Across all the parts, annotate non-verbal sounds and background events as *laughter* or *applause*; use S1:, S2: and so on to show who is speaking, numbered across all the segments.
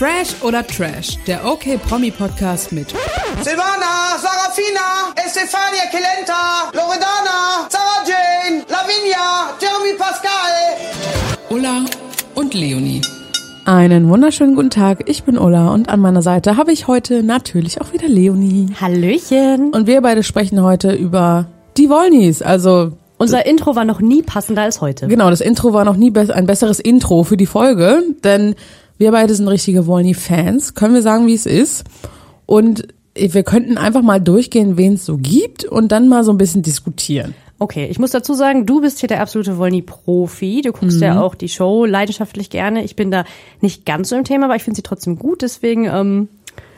S1: Fresh oder Trash, der OK Promi Podcast mit
S2: Silvana, Sarafina, Estefania Kelenta, Loredana, Sarah Jane, Lavinia, Jeremy Pascal.
S1: Ulla und Leonie.
S3: Einen wunderschönen guten Tag, ich bin Ulla und an meiner Seite habe ich heute natürlich auch wieder Leonie.
S4: Hallöchen.
S3: Und wir beide sprechen heute über die Wollnies, also
S4: Unser Intro war noch nie passender als heute.
S3: genau, das Intro war noch nie be ein besseres Intro für die Folge, denn wir beide sind richtige Wollny-Fans, können wir sagen, wie es ist. Und wir könnten einfach mal durchgehen, wen es so gibt und dann mal so ein bisschen diskutieren.
S4: Okay, ich muss dazu sagen, du bist hier der absolute Wollny-Profi. Du guckst ja auch die Show leidenschaftlich gerne. Ich bin da nicht ganz so im Thema, aber ich finde sie trotzdem gut. Deswegen ähm,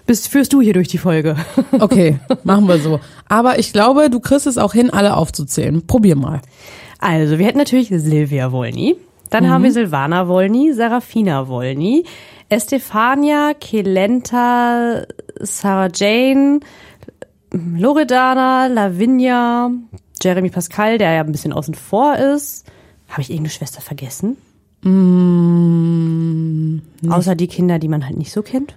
S4: bist, führst du hier durch die Folge. *laughs*
S3: Okay, machen wir so. Aber ich glaube, du kriegst es auch hin, alle aufzuzählen. Probier mal.
S4: Also, wir hätten natürlich Silvia Wolny. Dann haben wir Silvana Wolny, Sarafina Wolny, Estefania, Kelenta, Sarah Jane, Loredana, Lavinia, Jeremy Pascal, der ja ein bisschen außen vor ist. Habe ich irgendeine Schwester vergessen? Außer die Kinder, die man halt nicht so kennt.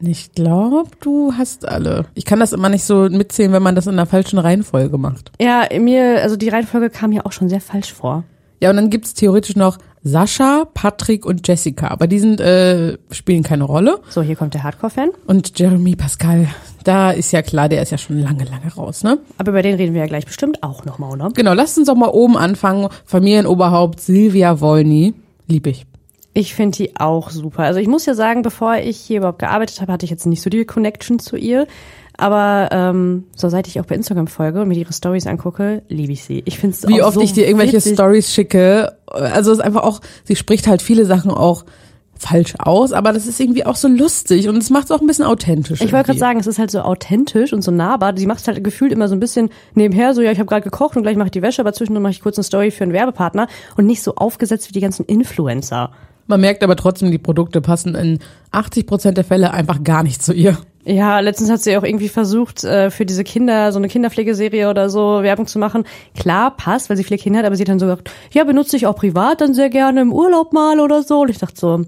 S3: Ich glaube, du hast alle. Ich kann das immer nicht so mitzählen, wenn man das in der falschen Reihenfolge macht.
S4: Ja, mir, also die Reihenfolge kam mir auch schon sehr falsch vor.
S3: Ja, und dann gibt's theoretisch noch Sascha, Patrick und Jessica. Aber die sind, äh, spielen keine Rolle.
S4: So, hier kommt der Hardcore-Fan.
S3: Und Jeremy Pascal, da ist ja klar, der ist ja schon lange, lange raus, ne?
S4: Aber über den reden wir ja gleich bestimmt auch nochmal, oder?
S3: Genau, lasst uns doch mal oben anfangen. Familienoberhaupt Silvia Wolny. Lieb ich.
S4: Ich finde die auch super. Also ich muss ja sagen, bevor ich hier überhaupt gearbeitet habe, hatte ich jetzt nicht so die Connection zu ihr. Aber ähm, so seit ich auch bei Instagram folge und mir ihre Stories angucke, liebe ich sie. Ich finde es
S3: Wie oft
S4: so
S3: ich dir irgendwelche
S4: witzig.
S3: Stories schicke. Also es ist einfach auch, sie spricht halt viele Sachen auch falsch aus, aber das ist irgendwie auch so lustig und es macht es auch ein bisschen authentisch.
S4: Ich wollte gerade sagen, es ist halt so authentisch und so nahbar. Sie macht es halt gefühlt immer so ein bisschen nebenher, so ja, ich habe gerade gekocht und gleich mache ich die Wäsche, aber zwischendurch mache ich kurz eine Story für einen Werbepartner und nicht so aufgesetzt wie die ganzen Influencer.
S3: Man merkt aber trotzdem, die Produkte passen in 80 Prozent der Fälle einfach gar nicht zu ihr.
S4: Ja, letztens hat sie auch irgendwie versucht, äh, für diese Kinder, so eine Kinderpflegeserie oder so Werbung zu machen. Klar, passt, weil sie viele Kinder hat, aber sie hat dann so gesagt, ja, benutze ich auch privat dann sehr gerne im Urlaub mal oder so. Und ich dachte so,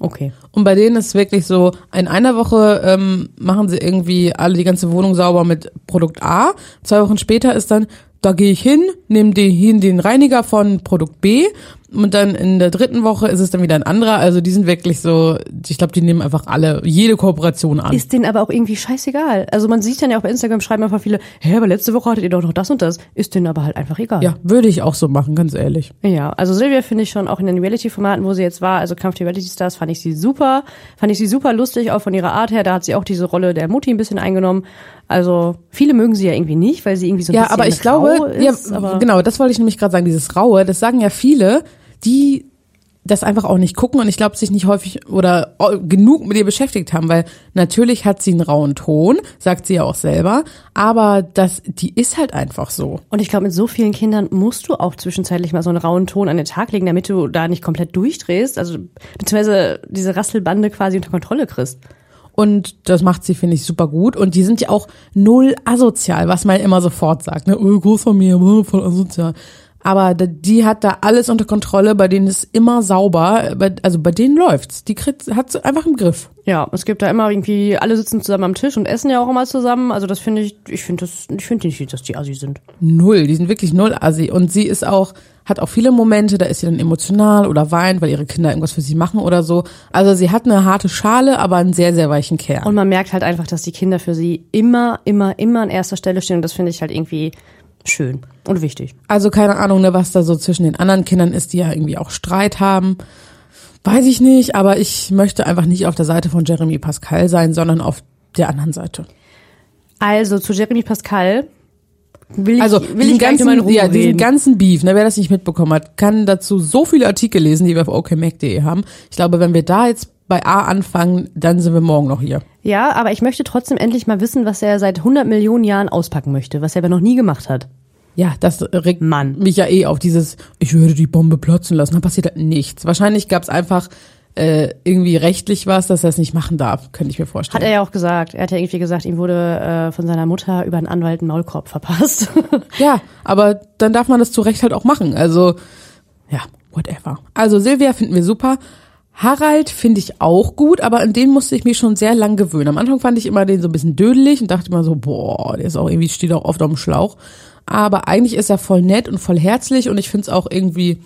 S4: okay.
S3: Und bei denen ist wirklich so, in einer Woche ähm, machen sie irgendwie alle die ganze Wohnung sauber mit Produkt A. Zwei Wochen später ist dann, da gehe ich hin, nehme den, hin den Reiniger von Produkt B. Und dann in der dritten Woche ist es dann wieder ein anderer. Also die sind wirklich so, ich glaube, die nehmen einfach alle, jede Kooperation an.
S4: Ist denen aber auch irgendwie scheißegal. Also man sieht dann ja auch bei Instagram schreiben einfach viele, hä, aber letzte Woche hattet ihr doch noch das und das. Ist denen aber halt einfach egal.
S3: ja, würde ich auch so machen, ganz ehrlich.
S4: Ja, also Silvia finde ich schon auch in den Reality-Formaten, wo sie jetzt war, also Kampf der Reality-Stars, fand ich sie super. Fand ich sie super lustig, auch von ihrer Art her. Da hat sie auch diese Rolle der Mutti ein bisschen eingenommen. Also viele mögen sie ja irgendwie nicht, weil sie irgendwie so ein
S3: Ja,
S4: bisschen
S3: aber ich
S4: rau
S3: glaube,
S4: ist.
S3: ja,
S4: aber
S3: genau, das wollte ich nämlich gerade sagen, dieses Raue, das sagen ja viele, die das einfach auch nicht gucken und ich glaube, sich nicht häufig oder o- genug mit ihr beschäftigt haben, weil natürlich hat sie einen rauen Ton, sagt sie ja auch selber, aber das, die ist halt einfach so.
S4: Und ich glaube, mit so vielen Kindern musst du auch zwischenzeitlich mal so einen rauen Ton an den Tag legen, damit du da nicht komplett durchdrehst. Also, beziehungsweise diese Rasselbande quasi unter Kontrolle kriegst.
S3: Und das macht sie, finde ich, super gut. Und die sind ja auch null asozial, was man immer sofort sagt. Ne? Oh, Großfamilie, oh, voll asozial. Aber die hat da alles unter Kontrolle, bei denen ist immer sauber. Also bei denen läuft's. Die kriegt, hat sie einfach im Griff.
S4: Ja, es gibt da immer irgendwie, alle sitzen zusammen am Tisch und essen ja auch immer zusammen. Also das finde ich, ich finde das, ich finde nicht, dass die Assi sind.
S3: Null, die sind wirklich null assi. Und sie ist auch, hat auch viele Momente, da ist sie dann emotional oder weint, weil ihre Kinder irgendwas für sie machen oder so. Also sie hat eine harte Schale, aber einen sehr, sehr weichen Kern.
S4: Und man merkt halt einfach, dass die Kinder für sie immer, immer, immer an erster Stelle stehen. Und das finde ich halt irgendwie schön und wichtig.
S3: Also keine Ahnung, ne, was da so zwischen den anderen Kindern ist, die ja irgendwie auch Streit haben. Weiß ich nicht, aber ich möchte einfach nicht auf der Seite von Jeremy Pascal sein, sondern auf der anderen Seite.
S4: Also zu Jeremy Pascal will ich,
S3: Also
S4: will ich noch mal in
S3: ganzen,
S4: Ruhe
S3: ja, diesen
S4: reden.
S3: ganzen Beef, ne, wer das nicht mitbekommen hat, kann dazu so viele Artikel lesen, die wir auf okmac.de haben. Ich glaube, wenn wir da jetzt bei A anfangen, dann sind wir morgen noch hier.
S4: Ja, aber ich möchte trotzdem endlich mal wissen, was er seit 100 Millionen Jahren auspacken möchte, was er aber noch nie gemacht hat.
S3: Ja, das regt
S4: Mann.
S3: mich ja eh auf dieses, ich würde die Bombe platzen lassen, dann passiert halt nichts. Wahrscheinlich gab's einfach äh, irgendwie rechtlich was, dass er es nicht machen darf, könnte ich mir vorstellen.
S4: Hat er ja auch gesagt. Er hat ja irgendwie gesagt, ihm wurde äh, von seiner Mutter über einen Anwalt ein Maulkorb *laughs* verpasst.
S3: Ja, aber dann darf man das zu Recht halt auch machen. Also, ja, whatever. Also Silvia finden wir super. Harald finde ich auch gut, aber an den musste ich mich schon sehr lang gewöhnen. Am Anfang fand ich immer den so ein bisschen dödelig und dachte immer so, boah, der ist auch irgendwie, steht auch oft auf dem Schlauch. Aber eigentlich ist er voll nett und voll herzlich und ich finde es auch irgendwie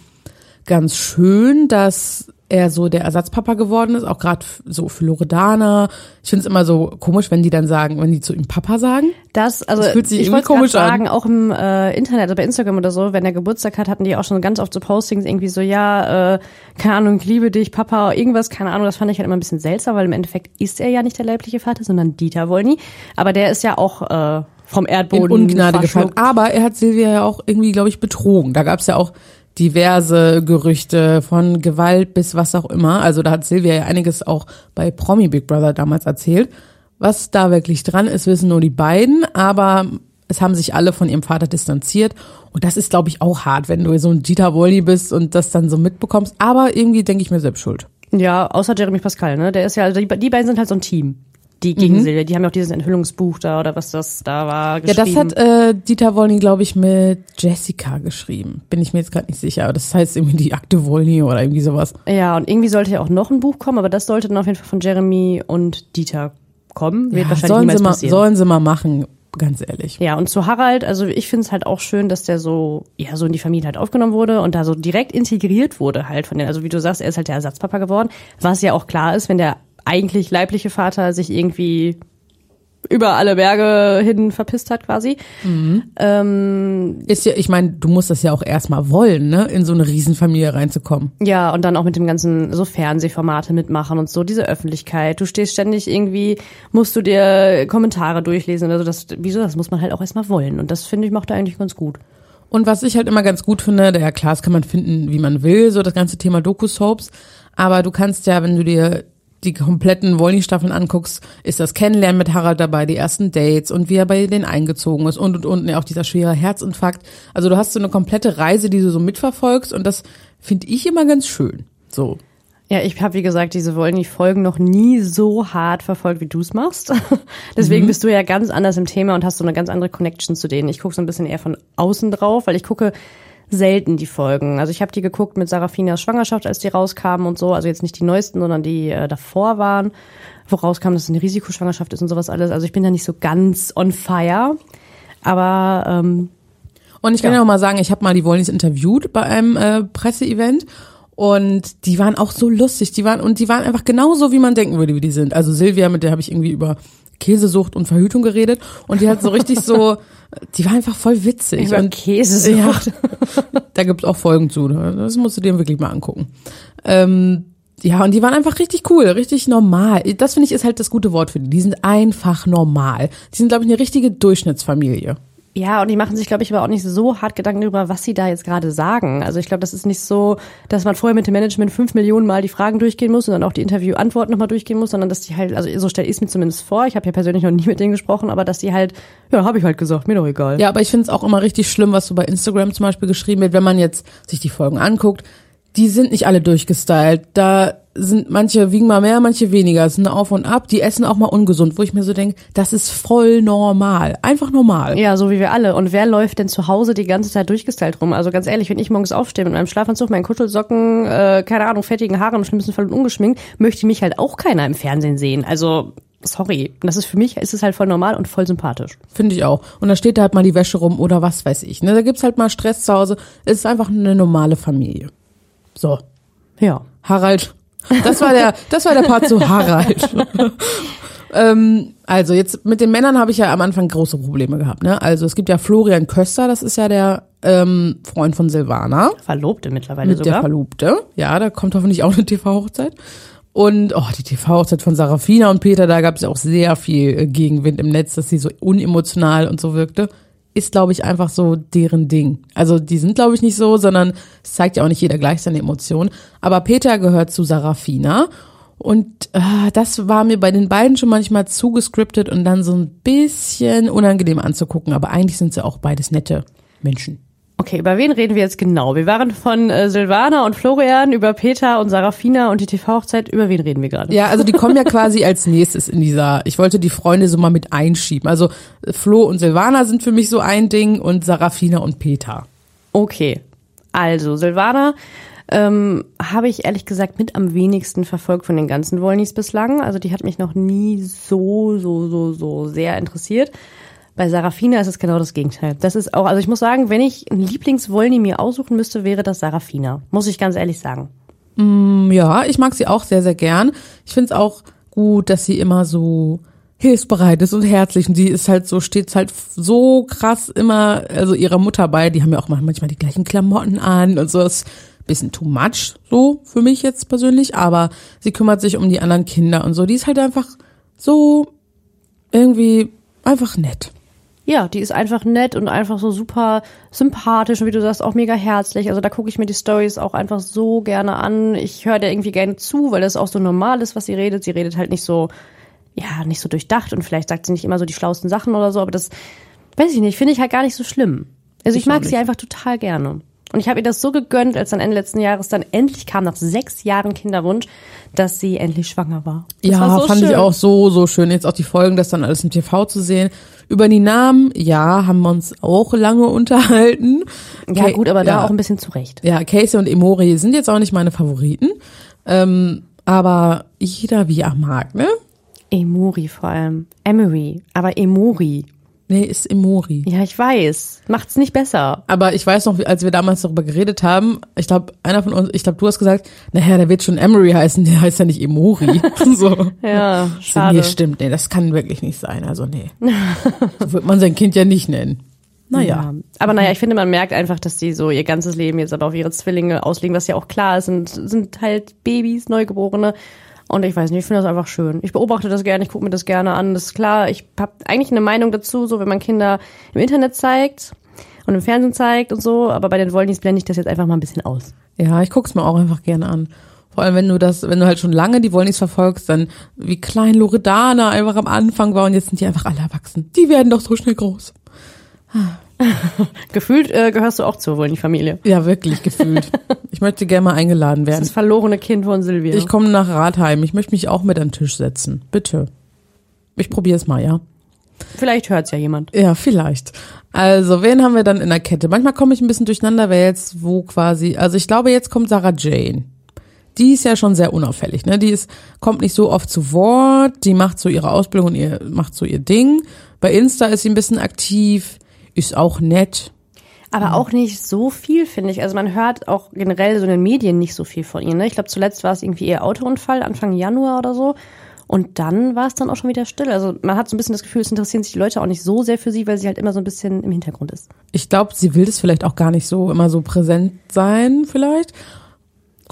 S3: ganz schön, dass er so der Ersatzpapa geworden ist, auch gerade so für Loredana. Ich finde es immer so komisch, wenn die dann sagen, wenn die zu ihm Papa sagen.
S4: Das, also
S3: Das fühlt sich
S4: ich
S3: irgendwie komisch
S4: gerade
S3: an.
S4: sagen, auch im äh, Internet, also bei Instagram oder so, wenn er Geburtstag hat, hatten die auch schon ganz oft so Postings irgendwie so, ja, äh, keine Ahnung, ich liebe dich, Papa, irgendwas, keine Ahnung. Das fand ich halt immer ein bisschen seltsam, weil im Endeffekt ist er ja nicht der leibliche Vater, sondern Dieter Wolny. Aber der ist ja auch äh, vom
S3: in
S4: Erdboden
S3: Ungnade gefallen. Aber er hat Silvia ja auch irgendwie, glaube ich, betrogen. Da gab es ja auch diverse Gerüchte von Gewalt bis was auch immer. Also da hat Silvia ja einiges auch bei Promi Big Brother damals erzählt. Was da wirklich dran ist, wissen nur die beiden, aber es haben sich alle von ihrem Vater distanziert. Und das ist, glaube ich, auch hart, wenn du so ein Dieter Wolli bist und das dann so mitbekommst. Aber irgendwie denke ich mir selbst schuld.
S4: Ja, außer Jeremy Pascal, ne? Der ist ja, also die, die beiden sind halt so ein Team. Die gegen Silvia, die haben ja auch dieses Enthüllungsbuch da oder was das da war
S3: Ja,
S4: geschrieben.
S3: das hat äh, Dieter Wolny, glaube ich, mit Jessica geschrieben. Bin ich mir jetzt gerade nicht sicher. Aber das heißt irgendwie die Akte Wolny oder irgendwie sowas.
S4: Ja, und irgendwie sollte ja auch noch ein Buch kommen, aber das sollte dann auf jeden Fall von Jeremy und Dieter kommen. Wird
S3: Ja,
S4: wahrscheinlich
S3: sollen, sie mal,
S4: passieren.
S3: sollen sie mal machen, ganz ehrlich.
S4: Ja, und zu Harald, also ich finde es halt auch schön, dass der so, ja, so in die Familie halt aufgenommen wurde und da so direkt integriert wurde halt von den, also wie du sagst, er ist halt der Ersatzpapa geworden, was ja auch klar ist, wenn der eigentlich leibliche Vater sich irgendwie über alle Berge hin verpisst hat quasi. Ähm,
S3: Ist ja, ich meine, du musst das ja auch erstmal wollen, ne, in so eine Riesenfamilie reinzukommen.
S4: Ja, und dann auch mit dem ganzen so Fernsehformate mitmachen und so, diese Öffentlichkeit. Du stehst ständig irgendwie, musst du dir Kommentare durchlesen oder so. Das, wieso, das muss man halt auch erstmal wollen. Und das finde ich macht er eigentlich ganz gut.
S3: Und was ich halt immer ganz gut finde, ja klar, das kann man finden, wie man will, so das ganze Thema Doku-Soaps. Aber du kannst ja, wenn du dir die kompletten Wolny-Staffeln anguckst, ist das Kennenlernen mit Harald dabei, die ersten Dates und wie er bei denen eingezogen ist und und und ja, auch dieser schwere Herzinfarkt. Also du hast so eine komplette Reise, die du so mitverfolgst und das finde ich immer ganz schön. So.
S4: Ja, ich habe wie gesagt diese Wollny-Folgen noch nie so hart verfolgt, wie du es machst. *laughs* Deswegen bist du ja ganz anders im Thema und hast so eine ganz andere Connection zu denen. Ich gucke so ein bisschen eher von außen drauf, weil ich gucke selten die Folgen. Also ich habe die geguckt mit Sarafinas Schwangerschaft, als die rauskamen und so. Also jetzt nicht die neuesten, sondern die äh, davor waren, wo rauskam, dass es eine Risikoschwangerschaft ist und sowas alles. Also ich bin da nicht so ganz on fire. Aber ähm,
S3: Und ich kann
S4: Ja.
S3: ja auch mal sagen, ich habe mal die Wollnys interviewt bei einem äh, Presseevent und die waren auch so lustig. Die waren und die waren einfach genauso, wie man denken würde, wie die sind. Also Silvia, mit der habe ich irgendwie über Käsesucht und Verhütung geredet und die hat so richtig so, *laughs* die war einfach voll witzig.
S4: über
S3: und
S4: Käsesucht.
S3: Ja, *laughs* da gibt's auch Folgen zu. ne? Das musst du dir wirklich mal angucken. Ähm, ja, und die waren einfach richtig cool, richtig normal. Das finde ich ist halt das gute Wort für die. Die sind einfach normal. Die sind, glaube ich, eine richtige Durchschnittsfamilie.
S4: Ja, und die machen sich, glaube ich, aber auch nicht so hart Gedanken darüber, was sie da jetzt gerade sagen. Also ich glaube, das ist nicht so, dass man vorher mit dem Management fünf Millionen Mal die Fragen durchgehen muss und dann auch die Interview-Antworten nochmal durchgehen muss, sondern dass die halt, also so stelle ich es mir zumindest vor, ich habe ja persönlich noch nie mit denen gesprochen, aber dass die halt, ja, habe ich halt gesagt, mir doch egal.
S3: Ja, aber ich finde es auch immer richtig schlimm, was so bei Instagram zum Beispiel geschrieben wird, wenn man jetzt sich die Folgen anguckt. Die sind nicht alle durchgestylt. Da sind manche wiegen mal mehr, manche weniger. Es sind auf und ab. Die essen auch mal ungesund, wo ich mir so denke, das ist voll normal. Einfach normal.
S4: Ja, so wie wir alle. Und wer läuft denn zu Hause die ganze Zeit durchgestylt rum? Also ganz ehrlich, wenn ich morgens aufstehe mit meinem Schlafanzug, meinen Kuschelsocken, äh, keine Ahnung, fettigen Haaren im schlimmsten Fall und ungeschminkt, möchte mich halt auch keiner im Fernsehen sehen. Also, sorry. Das ist für mich, ist es halt voll normal und voll sympathisch.
S3: Finde ich auch. Und da steht da halt mal die Wäsche rum oder was weiß ich. Ne? Da gibt's halt mal Stress zu Hause. Es ist einfach eine normale Familie. So.
S4: Ja.
S3: Harald. Das war der, das war der Part zu Harald. *laughs* ähm, also jetzt mit den Männern habe ich ja am Anfang große Probleme gehabt. Ne? Also es gibt ja Florian Köster, das ist ja der ähm, Freund von Silvana,
S4: Verlobte mittlerweile
S3: mit der
S4: sogar.
S3: Verlobte. Ja, da kommt hoffentlich auch eine TV-Hochzeit. Und oh, die TV-Hochzeit von Sarafina und Peter, da gab es ja auch sehr viel äh, Gegenwind im Netz, dass sie so unemotional und so wirkte. Ist, glaube ich, einfach so deren Ding. Also die sind, glaube ich, nicht so, sondern es zeigt ja auch nicht jeder gleich seine Emotionen. Aber Peter gehört zu Sarafina. Und äh, das war mir bei den beiden schon manchmal zugescriptet und dann so ein bisschen unangenehm anzugucken. Aber eigentlich sind sie auch beides nette Menschen.
S4: Okay, über wen reden wir jetzt genau? Wir waren von äh, Silvana und Florian über Peter und Sarafina und die TV-Hochzeit. Über wen reden wir gerade?
S3: Ja, also die kommen ja quasi als nächstes in dieser, ich wollte die Freunde so mal mit einschieben. Also Flo und Silvana sind für mich so ein Ding und Sarafina und Peter.
S4: Okay. Also, Silvana ähm, habe ich ehrlich gesagt mit am wenigsten verfolgt von den ganzen Wollnies bislang. Also die hat mich noch nie so, so, so, so sehr interessiert. Bei Sarafina ist es genau das Gegenteil. Das ist auch, also ich muss sagen, wenn ich einen Lieblingswollny mir aussuchen müsste, wäre das Sarafina. Muss ich ganz ehrlich sagen.
S3: Ja, ich mag sie auch sehr, sehr gern. Ich finde es auch gut, dass sie immer so hilfsbereit ist und herzlich. Und sie ist halt so, steht halt so krass immer, also ihrer Mutter bei, die haben ja auch manchmal die gleichen Klamotten an und so. Das ist ein bisschen too much, so für mich jetzt persönlich, aber sie kümmert sich um die anderen Kinder und so. Die ist halt einfach so irgendwie einfach nett.
S4: Ja, die ist einfach nett und einfach so super sympathisch und wie du sagst, auch mega herzlich. Also da gucke ich mir die Stories auch einfach so gerne an. Ich höre der irgendwie gerne zu, weil das auch so normal ist, was sie redet. Sie redet halt nicht so, ja, nicht so durchdacht und vielleicht sagt sie nicht immer so die schlauesten Sachen oder so, aber das, weiß ich nicht, finde ich halt gar nicht so schlimm. Also ich,
S3: Ich
S4: mag sie einfach total gerne. Und ich habe ihr das so gegönnt, als dann Ende letzten Jahres dann endlich kam, nach sechs Jahren Kinderwunsch, dass sie endlich schwanger war. Das
S3: ja,
S4: war so
S3: fand
S4: schön.
S3: ich auch so, so schön. Jetzt auch die Folgen, das dann alles im TV zu sehen. Über die Namen, ja, haben wir uns auch lange unterhalten.
S4: Ja, gut, aber da
S3: ja.
S4: auch ein bisschen zurecht.
S3: Ja, Casey und Emori sind jetzt auch nicht meine Favoriten. Ähm, aber jeder wie er mag, ne?
S4: Emori vor allem. Emery, aber Emori.
S3: Nee, ist Emori.
S4: Ja, ich weiß. Macht's nicht besser.
S3: Aber ich weiß noch, als wir damals darüber geredet haben, ich glaube, einer von uns, ich glaube, du hast gesagt, naja, der wird schon Emery heißen, der heißt ja nicht Emori. *laughs* so.
S4: Ja, schade.
S3: Nee, stimmt, nee, das kann wirklich nicht sein. Also nee. so wird man sein Kind ja nicht nennen. Naja.
S4: Ja. Aber naja, ich finde, man merkt einfach, dass die so ihr ganzes Leben jetzt aber auf ihre Zwillinge auslegen, was ja auch klar ist, sind, sind halt Babys, Neugeborene. Und ich weiß nicht, ich finde das einfach schön. Ich beobachte das gerne, ich gucke mir das gerne an. Das ist klar, ich habe eigentlich eine Meinung dazu, so wenn man Kinder im Internet zeigt und im Fernsehen zeigt und so, aber bei den Wollnies blende ich das jetzt einfach mal ein bisschen aus.
S3: Ja, ich guck's mir auch einfach gerne an. Vor allem, wenn du das, wenn du halt schon lange die Wollnies verfolgst, dann wie klein Loredana einfach am Anfang war und jetzt sind die einfach alle erwachsen. Die werden doch so schnell groß. *laughs*
S4: Gefühlt äh, gehörst du auch zur Wollny-Familie.
S3: Ja, wirklich gefühlt. ich möchte gerne mal eingeladen werden.
S4: Das verlorene Kind von Silvia.
S3: Ich komme nach Ratheim. Ich möchte mich auch mit an den Tisch setzen. Bitte. Ich probiere es mal, ja.
S4: Vielleicht hört's ja jemand.
S3: Ja, vielleicht. Also, wen haben wir dann in der Kette? Manchmal komme ich ein bisschen durcheinander, wer jetzt wo quasi. Also, ich glaube, jetzt kommt Sarah Jane. Die ist ja schon sehr unauffällig, ne? Die ist, kommt nicht so oft zu Wort, die macht so ihre Ausbildung und ihr, macht so ihr Ding. Bei Insta ist sie ein bisschen aktiv, ist auch nett.
S4: Aber auch nicht so viel, finde ich. Also man hört auch generell so in den Medien nicht so viel von ihr. Ne? Ich glaube, zuletzt war es irgendwie ihr Autounfall, Anfang Januar oder so. Und dann war es dann auch schon wieder still. Also man hat so ein bisschen das Gefühl, es interessieren sich die Leute auch nicht so sehr für sie, weil sie halt immer so ein bisschen im Hintergrund ist.
S3: Ich glaube, sie will das vielleicht auch gar nicht so immer so präsent sein, vielleicht.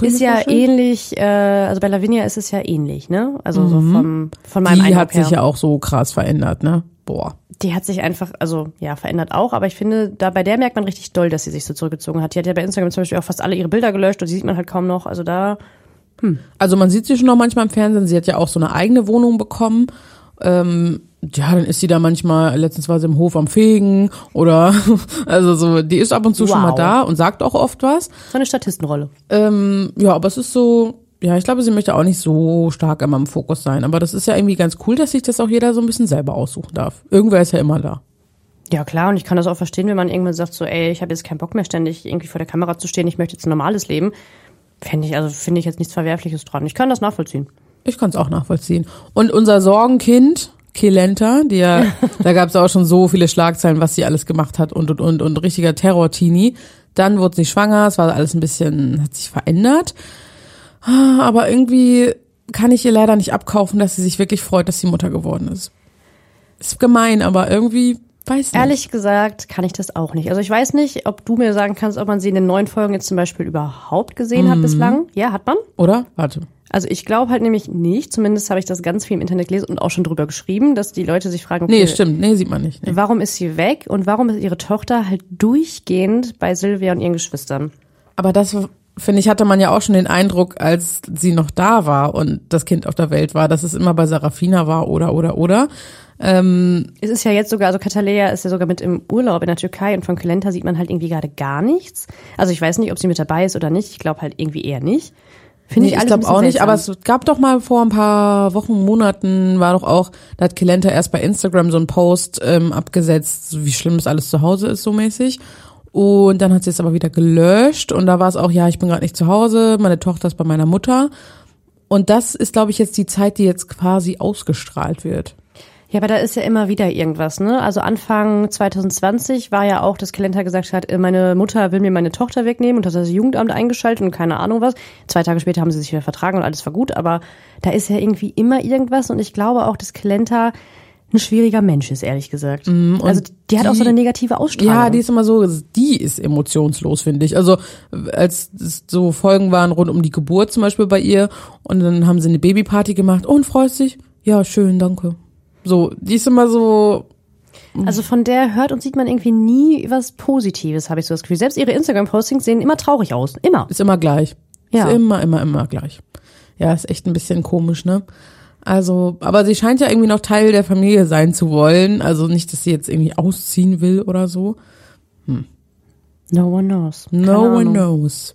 S4: Ist ja ähnlich, äh, also bei Lavinia ist es ja ähnlich, ne? Also so vom, von meinem
S3: Die
S4: Eindruck
S3: hat sich
S4: her.
S3: ja auch so krass verändert, ne? Boah.
S4: Die hat sich einfach, also ja, verändert auch, aber ich finde, da bei der merkt man richtig doll, dass sie sich so zurückgezogen hat. Die hat ja bei Instagram zum Beispiel auch fast alle ihre Bilder gelöscht und die sieht man halt kaum noch. Also da
S3: Also man sieht sie schon noch manchmal im Fernsehen. Sie hat ja auch so eine eigene Wohnung bekommen. Ähm, ja, dann ist sie da manchmal, letztens war sie im Hof am Fegen oder *laughs* also so, die ist ab und zu schon mal
S4: Wow.
S3: da und sagt auch oft was.
S4: so eine Statistenrolle.
S3: Ähm, ja, aber es ist so, ja, ich glaube, sie möchte auch nicht so stark immer im Fokus sein. Aber das ist ja irgendwie ganz cool, dass sich das auch jeder so ein bisschen selber aussuchen darf. Irgendwer ist ja immer da.
S4: Ja, klar, und ich kann das auch verstehen, wenn man irgendwann sagt, so, ey, ich habe jetzt keinen Bock mehr, ständig irgendwie vor der Kamera zu stehen, ich möchte jetzt ein normales Leben. Fände ich, also finde ich jetzt nichts Verwerfliches dran. Ich kann das nachvollziehen.
S3: Ich kann es auch nachvollziehen. Und unser Sorgenkind, Kelenta, die ja, *laughs* da gab es auch schon so viele Schlagzeilen, was sie alles gemacht hat und und und und richtiger Terror-Teenie. Dann wurde sie schwanger, es war alles ein bisschen, hat sich verändert. Ah, Aber irgendwie kann ich ihr leider nicht abkaufen, dass sie sich wirklich freut, dass sie Mutter geworden ist. Ist gemein, aber irgendwie weiß nicht.
S4: Ehrlich gesagt kann ich das auch nicht. Also ich weiß nicht, ob du mir sagen kannst, ob man sie in den neuen Folgen jetzt zum Beispiel überhaupt gesehen
S3: Mhm.
S4: hat bislang. Ja, hat man.
S3: Oder? Warte.
S4: Also ich glaube halt nämlich nicht, zumindest habe ich das ganz viel im Internet gelesen und auch schon drüber geschrieben, dass die Leute sich fragen,
S3: Nee,
S4: okay,
S3: stimmt. Nee, sieht man nicht. Nee.
S4: warum ist sie weg und warum ist ihre Tochter halt durchgehend bei Silvia und ihren Geschwistern?
S3: Aber das, finde ich, hatte man ja auch schon den Eindruck, als sie noch da war und das Kind auf der Welt war, dass es immer bei Sarafina war oder, oder, oder. Ähm,
S4: Es ist ja jetzt sogar, also Katalea ist ja sogar mit im Urlaub in der Türkei und von Kelenta sieht man halt irgendwie gerade gar nichts. Also ich weiß nicht, ob sie mit dabei ist oder nicht. Ich glaube halt irgendwie eher nicht. Finde
S3: nee, ich
S4: ein
S3: glaube auch nicht, aber es gab doch mal vor ein paar Wochen, Monaten, war doch auch, da hat Kelenta erst bei Instagram so einen Post ähm, abgesetzt, wie schlimm das alles zu Hause ist, so mäßig. Und dann hat sie es aber wieder gelöscht und da war es auch, ja, ich bin gerade nicht zu Hause, meine Tochter ist bei meiner Mutter. Und das ist, glaube ich, jetzt die Zeit, die jetzt quasi ausgestrahlt wird.
S4: Ja, aber da ist ja immer wieder irgendwas, ne? Also Anfang 2020 war ja auch, dass Kalender gesagt hat, äh, meine Mutter will mir meine Tochter wegnehmen und hat das Jugendamt eingeschaltet und keine Ahnung was. Zwei Tage später haben sie sich wieder vertragen und alles war gut, aber da ist ja irgendwie immer irgendwas und ich glaube auch, dass Kalenta ein schwieriger Mensch ist, ehrlich gesagt. also die, hat auch so eine negative Ausstrahlung.
S3: Ja, die ist immer so, die ist emotionslos, finde ich. Also als es so Folgen waren rund um die Geburt zum Beispiel bei ihr und dann haben sie eine Babyparty gemacht. Oh, und freust dich? Ja, schön, danke. So, die ist immer so,
S4: Also von der hört und sieht man irgendwie nie was Positives, habe ich so das Gefühl. Selbst ihre Instagram-Postings sehen immer traurig aus. Immer.
S3: ist immer gleich.
S4: Ja.
S3: Ist immer, immer, immer gleich. Ja, ist echt ein bisschen komisch, ne? Also, aber sie scheint ja irgendwie noch Teil der Familie sein zu wollen. Also nicht, dass sie jetzt irgendwie ausziehen will oder so.
S4: No one knows. Keine
S3: No one
S4: Ahnung.
S3: knows.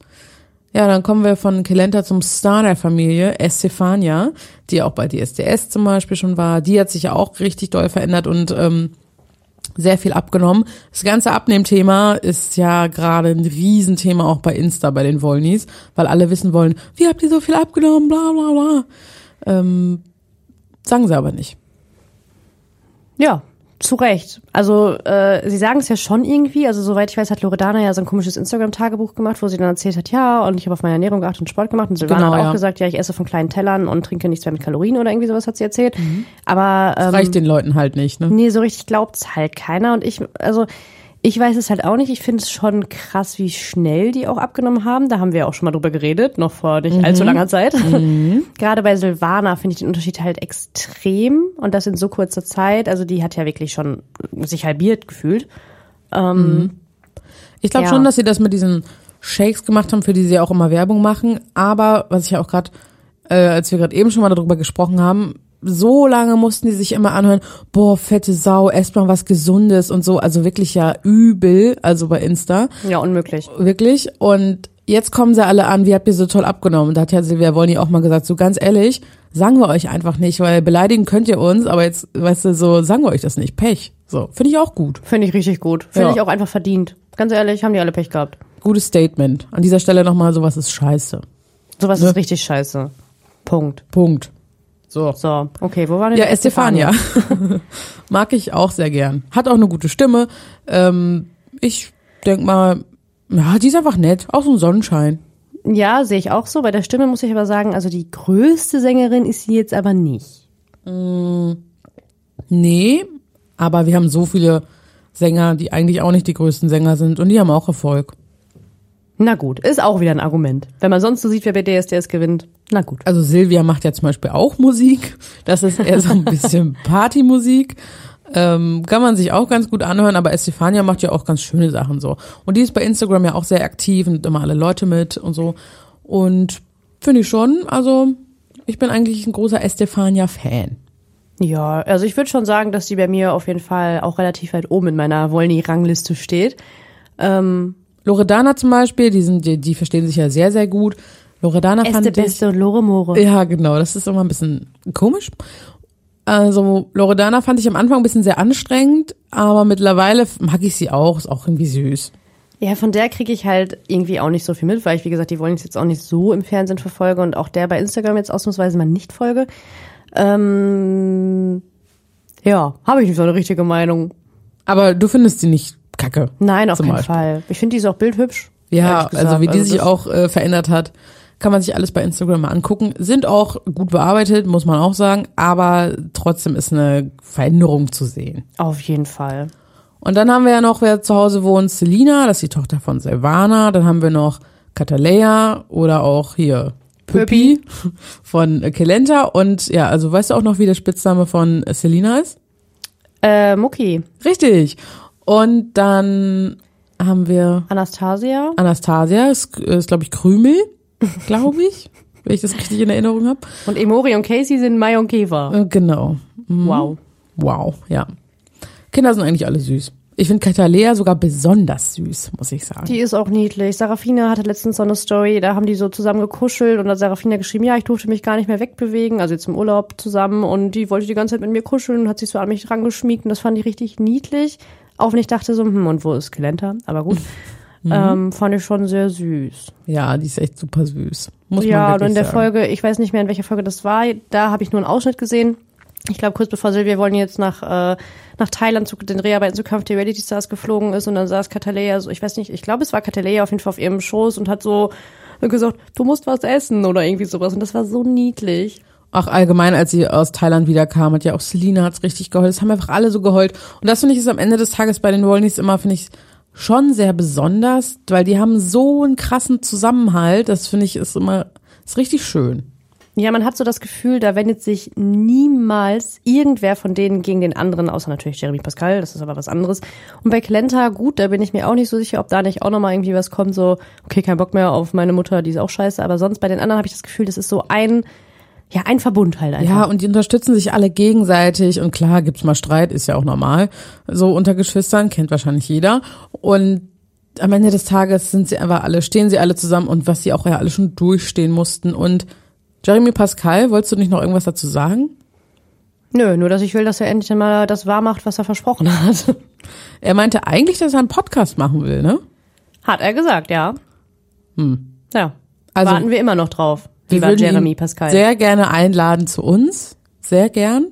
S3: Ja, dann kommen wir von Kelenta zum Star der Familie, Estefania, die auch bei DSDS zum Beispiel schon war. Die hat sich ja auch richtig doll verändert und ähm, sehr viel abgenommen. Das ganze Abnehmthema ist ja gerade ein Riesenthema auch bei Insta, bei den Wollnies, weil alle wissen wollen, wie habt ihr so viel abgenommen, bla bla bla. Ähm, sagen sie aber nicht.
S4: Ja, zu Recht. Also äh, sie sagen es ja schon irgendwie. Also soweit ich weiß, hat Loredana ja so ein komisches Instagram-Tagebuch gemacht, wo sie dann erzählt hat, ja, und ich habe auf meine Ernährung geachtet und Sport gemacht. Und Silvana
S3: Genau,
S4: hat auch
S3: ja.
S4: gesagt, ja, ich esse von kleinen Tellern und trinke nichts mehr mit Kalorien oder irgendwie sowas hat sie erzählt. Aber ähm,
S3: Reicht den Leuten halt nicht, ne?
S4: Nee, so richtig glaubt's halt keiner. Und ich, also, ich weiß es halt auch nicht. Ich finde es schon krass, wie schnell die auch abgenommen haben. Da haben wir auch schon mal drüber geredet, noch vor nicht allzu langer Zeit. *laughs* Gerade bei Silvana finde ich den Unterschied halt extrem. Und das in so kurzer Zeit. Also, die hat ja wirklich schon sich halbiert gefühlt.
S3: Ich glaube
S4: Ja.
S3: schon, dass sie das mit diesen Shakes gemacht haben, für die sie auch immer Werbung machen. Aber was ich ja auch gerade, äh, als wir gerade eben schon mal darüber gesprochen haben, so lange mussten die sich immer anhören, boah, fette Sau, esst mal was Gesundes und so. Also wirklich ja übel, also bei Insta.
S4: Ja, unmöglich.
S3: Wirklich. Und jetzt kommen sie alle an, wie habt ihr so toll abgenommen? Da hat ja Silvia Wolny auch mal gesagt, so ganz ehrlich, sagen wir euch einfach nicht, weil beleidigen könnt ihr uns, aber jetzt, weißt du, so sagen wir euch das nicht. Pech. So, finde ich auch gut.
S4: Finde ich richtig gut. Finde
S3: Ja.
S4: ich auch einfach verdient. Ganz ehrlich, haben die alle Pech gehabt.
S3: Gutes Statement. An dieser Stelle nochmal, sowas ist scheiße.
S4: Sowas
S3: Ne?
S4: ist richtig scheiße. Punkt.
S3: Punkt. So.
S4: So, okay, wo war denn
S3: Ja,
S4: der
S3: Estefania. *laughs* Mag ich auch sehr gern. Hat auch eine gute Stimme. Ähm, ich denk mal, ja, die ist einfach nett. Auch so ein Sonnenschein.
S4: Ja, sehe ich auch so. Bei der Stimme muss ich aber sagen, also die größte Sängerin ist sie jetzt aber nicht.
S3: Nee, aber wir haben so viele Sänger, die eigentlich auch nicht die größten Sänger sind und die haben auch Erfolg.
S4: Na gut, ist auch wieder ein Argument. Wenn man sonst so sieht, wer bei DSDS gewinnt, na gut.
S3: Also Silvia macht ja zum Beispiel auch Musik. Das ist eher so ein *laughs* bisschen Partymusik. Ähm, kann man sich auch ganz gut anhören, aber Estefania macht ja auch ganz schöne Sachen so. Und die ist bei Instagram ja auch sehr aktiv und immer alle Leute mit und so. Und finde ich schon, also ich bin eigentlich ein großer Estefania-Fan.
S4: Ja, also ich würde schon sagen, dass die bei mir auf jeden Fall auch relativ weit oben in meiner Wollny-Rangliste steht. Ähm,
S3: Loredana zum Beispiel, die, sind, die, die verstehen sich ja sehr, sehr gut. Loredana
S4: Este
S3: fand ich,
S4: Beste und Lore More.
S3: Ja, genau. Das ist immer ein bisschen komisch. Also Loredana fand ich am Anfang ein bisschen sehr anstrengend, aber mittlerweile mag ich sie auch. Ist auch irgendwie süß.
S4: Ja, von der kriege ich halt irgendwie auch nicht so viel mit, weil ich, wie gesagt, die wollen jetzt auch nicht so im Fernsehen verfolge und auch der bei Instagram jetzt ausnahmsweise mal nicht folge. Ähm, ja, habe ich nicht so eine richtige Meinung.
S3: Aber du findest sie nicht kacke.
S4: Nein, auf keinen
S3: Beispiel.
S4: Fall. Ich finde die ist auch bildhübsch.
S3: Ja, also wie die sich
S4: das-
S3: auch äh, verändert hat, kann man sich alles bei Instagram mal angucken. Sind auch gut bearbeitet, muss man auch sagen, aber trotzdem ist eine Veränderung zu sehen.
S4: Auf jeden Fall.
S3: Und dann haben wir ja noch, wer zu Hause wohnt, Selina, das ist die Tochter von Silvana. Dann haben wir noch Katalea oder auch hier Püppi *laughs* von Kelenta. Und ja, also weißt du auch noch, wie der Spitzname von Selina ist?
S4: Äh, Mucki,
S3: Richtig. Und dann haben wir
S4: Anastasia.
S3: Anastasia, ist, ist glaube ich Krümel, glaube ich, wenn ich das richtig in Erinnerung habe.
S4: Und Emori und Casey sind Mai und Keva.
S3: Äh, genau. Mhm.
S4: Wow.
S3: Wow, ja. Kinder sind eigentlich alle süß. Ich finde Katalea sogar besonders süß, muss ich sagen.
S4: Die ist auch niedlich. Sarafina hatte letztens so eine Story, da haben die so zusammen gekuschelt und da hat Sarafina geschrieben, ja, ich durfte mich gar nicht mehr wegbewegen, also jetzt im Urlaub zusammen und die wollte die ganze Zeit mit mir kuscheln und hat sich so an mich rangeschmiegt und das fand ich richtig niedlich. Auch wenn ich dachte so, hm, und wo ist Kelenta? Aber gut. *laughs* Ähm, fand ich schon sehr süß.
S3: ja, die ist echt super süß. Muss
S4: ja,
S3: man
S4: und in der
S3: sagen.
S4: Folge, ich weiß nicht mehr, in welcher Folge das war, da habe ich nur einen Ausschnitt gesehen. Ich glaube, kurz bevor Silvia wollen jetzt nach, äh, nach Thailand zu den Dreharbeiten zu Kampf der Reality Stars geflogen ist und dann saß Katalea, so, ich weiß nicht, ich glaube, es war Katalea auf jeden Fall auf ihrem Schoß und hat so gesagt, du musst was essen oder irgendwie sowas. Und das war so niedlich.
S3: Auch allgemein, als sie aus Thailand wiederkam, hat ja auch Selina hat's richtig geheult. Es haben einfach alle so geheult. Und das finde ich ist am Ende des Tages bei den Wollnies immer, finde ich, schon sehr besonders, weil die haben so einen krassen Zusammenhalt. Das finde ich ist immer, ist richtig schön.
S4: Ja, man hat so das Gefühl, da wendet sich niemals irgendwer von denen gegen den anderen, außer natürlich Jeremy Pascal, das ist aber was anderes. Und bei Klenta, gut, da bin ich mir auch nicht so sicher, ob da nicht auch nochmal irgendwie was kommt, so, okay, kein Bock mehr auf meine Mutter, die ist auch scheiße, aber sonst bei den anderen habe ich das Gefühl, das ist so ein, ja, ein Verbund halt einfach.
S3: Ja, und die unterstützen sich alle gegenseitig und klar gibt's mal Streit, ist ja auch normal. So unter Geschwistern kennt wahrscheinlich jeder. Und am Ende des Tages sind sie einfach alle, stehen sie alle zusammen und was sie auch ja alle schon durchstehen mussten. Und Jeremy Pascal, wolltest du nicht noch irgendwas dazu sagen?
S4: Nö, nur dass ich will, dass er endlich mal das wahr macht, was er versprochen hat.
S3: Er meinte eigentlich, dass er einen Podcast machen will, ne?
S4: Hat er gesagt, ja. Hm. Ja.
S3: Also-
S4: Warten wir immer noch drauf. Lieber
S3: würden
S4: Jeremy
S3: ihn
S4: Pascal.
S3: sehr gerne einladen zu uns. Sehr gern.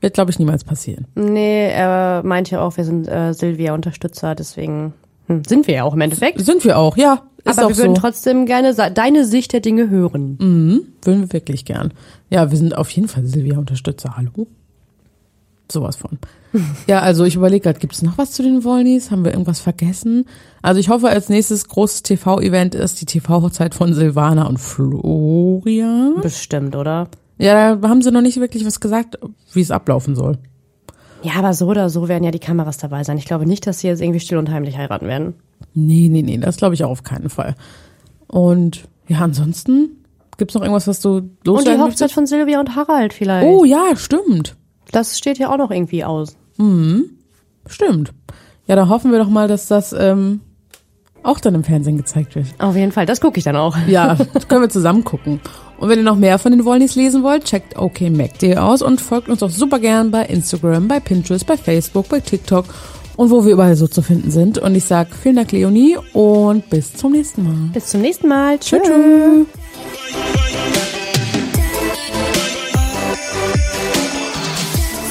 S3: Wird, glaube ich, niemals passieren.
S4: nee, er meinte ja auch, wir sind äh, Silvia-Unterstützer, deswegen hm, sind wir ja auch im Endeffekt.
S3: Sind wir auch, ja. Ist
S4: Aber wir würden
S3: so.
S4: trotzdem gerne deine Sicht der Dinge hören.
S3: Würden wir wirklich gern. Ja, wir sind auf jeden Fall Silvia-Unterstützer. Hallo? Sowas von. Ja, also ich überlege gerade, gibt es noch was zu den Wollnies? Haben wir irgendwas vergessen? Also ich hoffe, als nächstes großes TV-Event ist die TV-Hochzeit von Silvana und Florian.
S4: Bestimmt, oder?
S3: Ja, da haben sie noch nicht wirklich was gesagt, wie es ablaufen soll.
S4: Ja, aber so oder so werden ja die Kameras dabei sein. Ich glaube nicht, dass sie jetzt irgendwie still und heimlich heiraten werden.
S3: Nee, nee, nee, das glaube ich auch auf keinen Fall. Und ja, ansonsten gibt's noch irgendwas, was du
S4: Und die
S3: loswerden
S4: Hochzeit
S3: möchtest?
S4: von Silvia und Harald vielleicht.
S3: Oh ja, stimmt.
S4: Das steht ja auch noch irgendwie aus.
S3: Stimmt. Ja, dann hoffen wir doch mal, dass das ähm, auch dann im Fernsehen gezeigt wird.
S4: Auf jeden Fall, das gucke ich dann auch.
S3: Ja, *laughs* das können wir zusammen gucken. Und wenn ihr noch mehr von den Wollnies lesen wollt, checkt okmac.de aus und folgt uns auch super gern bei Instagram, bei Pinterest, bei Facebook, bei TikTok und wo wir überall so zu finden sind. Und ich sag vielen Dank, Leonie, und bis zum nächsten Mal.
S4: Bis zum nächsten Mal.
S3: Tschüss.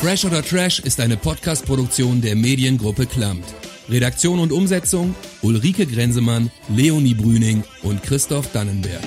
S5: Fresh oder Trash ist eine Podcast-Produktion der Mediengruppe Klamt. Redaktion und Umsetzung Ulrike Grenzemann, Leonie Brüning und Christoph Dannenberg.